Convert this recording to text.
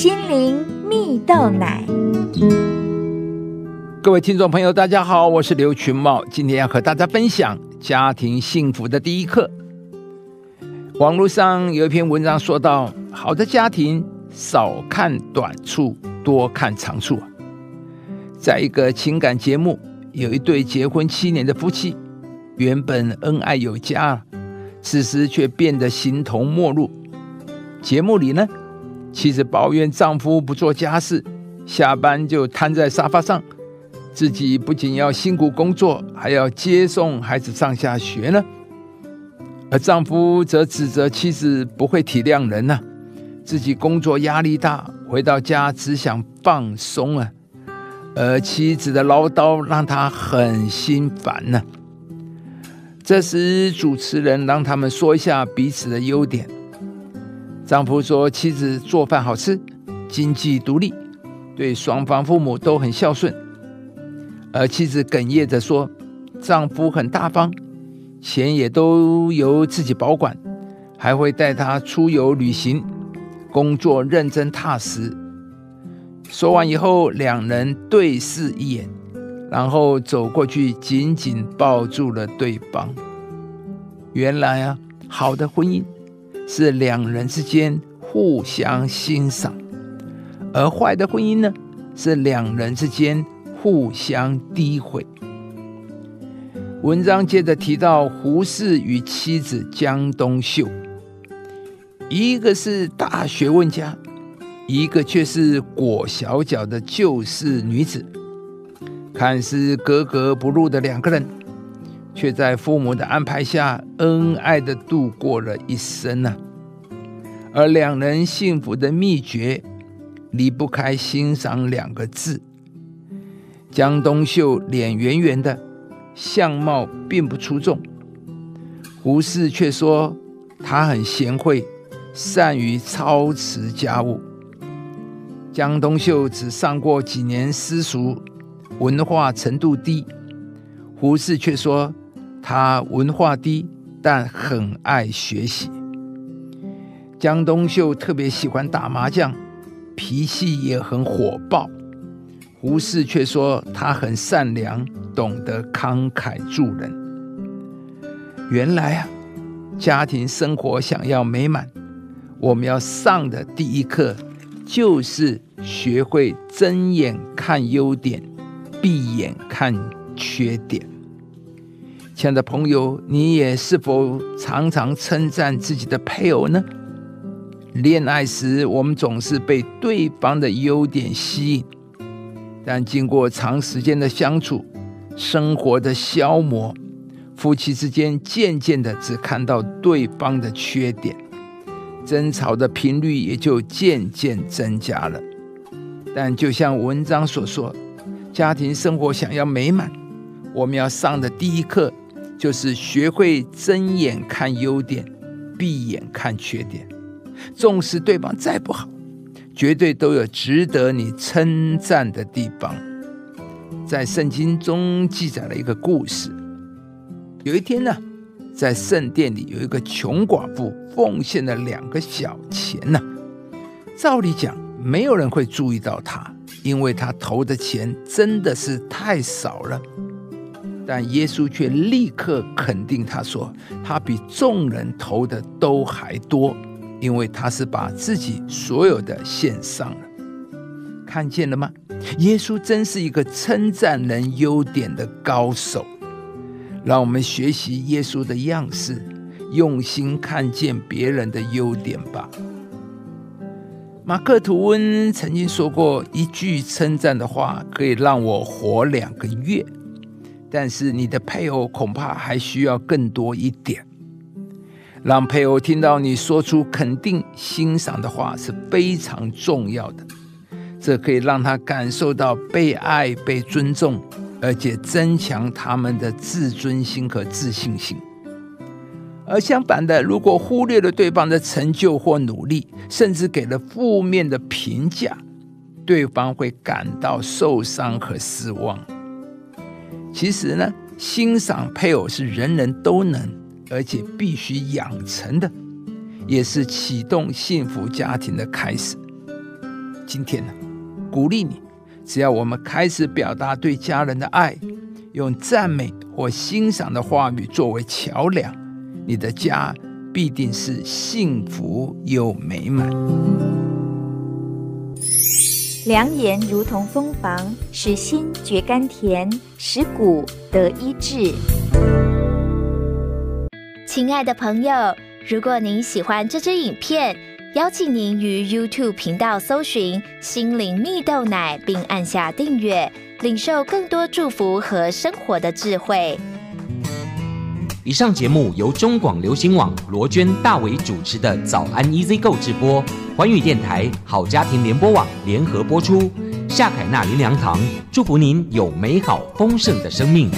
心灵蜜豆奶。各位听众朋友，大家好，我是刘群茂，今天要和大家分享家庭幸福的第一课。网络上有一篇文章说到，好的家庭少看短处，多看长处。在一个情感节目，有一对结婚七年的夫妻，原本恩爱有加，此时却变得形同陌路。节目里呢，妻子抱怨丈夫不做家事，下班就瘫在沙发上。自己不仅要辛苦工作，还要接送孩子上下学呢。而丈夫则指责妻子不会体谅人呢，自己工作压力大，回到家只想放松啊。而妻子的唠叨让他很心烦呢。这时，主持人让他们说一下彼此的优点。丈夫说妻子做饭好吃，经济独立，对双方父母都很孝顺。而妻子哽咽着说：“丈夫很大方，钱也都由自己保管，还会带她出游旅行，工作认真踏实。”说完以后，两人对视一眼，然后走过去紧紧抱住了对方。原来啊，好的婚姻是两人之间互相欣赏，而坏的婚姻呢，是两人之间。互相诋毁。文章接着提到胡适与妻子江冬秀，一个是大学问家，一个却是裹小脚的旧式女子。看似格格不入的两个人，却在父母的安排下恩爱的度过了一生呢。而两人幸福的秘诀，离不开欣赏两个字。江冬秀脸圆圆的，相貌并不出众。胡适却说她很贤惠，善于操持家务。江冬秀只上过几年私塾，文化程度低。胡适却说他文化低，但很爱学习。江冬秀特别喜欢打麻将，脾气也很火爆。胡适却说他很善良，懂得慷慨助人。原来啊，家庭生活想要美满，我们要上的第一课就是学会睁眼看优点，闭眼看缺点。亲爱的朋友，你也是否常常称赞自己的配偶呢？恋爱时，我们总是被对方的优点吸引。但经过长时间的相处，生活的消磨，夫妻之间渐渐的只看到对方的缺点，争吵的频率也就渐渐增加了。但就像文章所说，家庭生活想要美满，我们要上的第一课就是学会睁眼看优点，闭眼看缺点。纵使对方再不好。绝对都有值得你称赞的地方。在圣经中记载了一个故事。有一天呢，在圣殿里有一个穷寡妇奉献了两个小钱呢。照理讲，没有人会注意到她，因为她投的钱真的是太少了。但耶稣却立刻肯定他说：“他比众人投的都还多。”因为他是把自己所有的献上了，看见了吗？耶稣真是一个称赞人优点的高手。让我们学习耶稣的样式，用心看见别人的优点吧。马克吐温曾经说过：“一句称赞的话可以让我活两个月，但是你的配偶恐怕还需要更多一点。”让配偶听到你说出肯定、欣赏的话是非常重要的，这可以让他感受到被爱、被尊重，而且增强他们的自尊心和自信心。而相反的，如果忽略了对方的成就或努力，甚至给了负面的评价，对方会感到受伤和失望。其实呢，欣赏配偶是人人都能。而且必须养成的，也是启动幸福家庭的开始。今天呢，鼓励你，只要我们开始表达对家人的爱，用赞美或欣赏的话语作为桥梁，你的家必定是幸福又美满。良言如同蜂房，使心觉甘甜，使骨得医治。亲爱的朋友，如果您喜欢这支影片，邀请您于 YouTube 频道搜寻“心灵蜜豆奶”，并按下订阅，领受更多祝福和生活的智慧。以上节目由中广流行网罗娟、大伟主持的《早安 EZ 购》直播，环宇电台好家庭联播网联合播出。夏凯纳林良堂祝福您有美好丰盛的生命。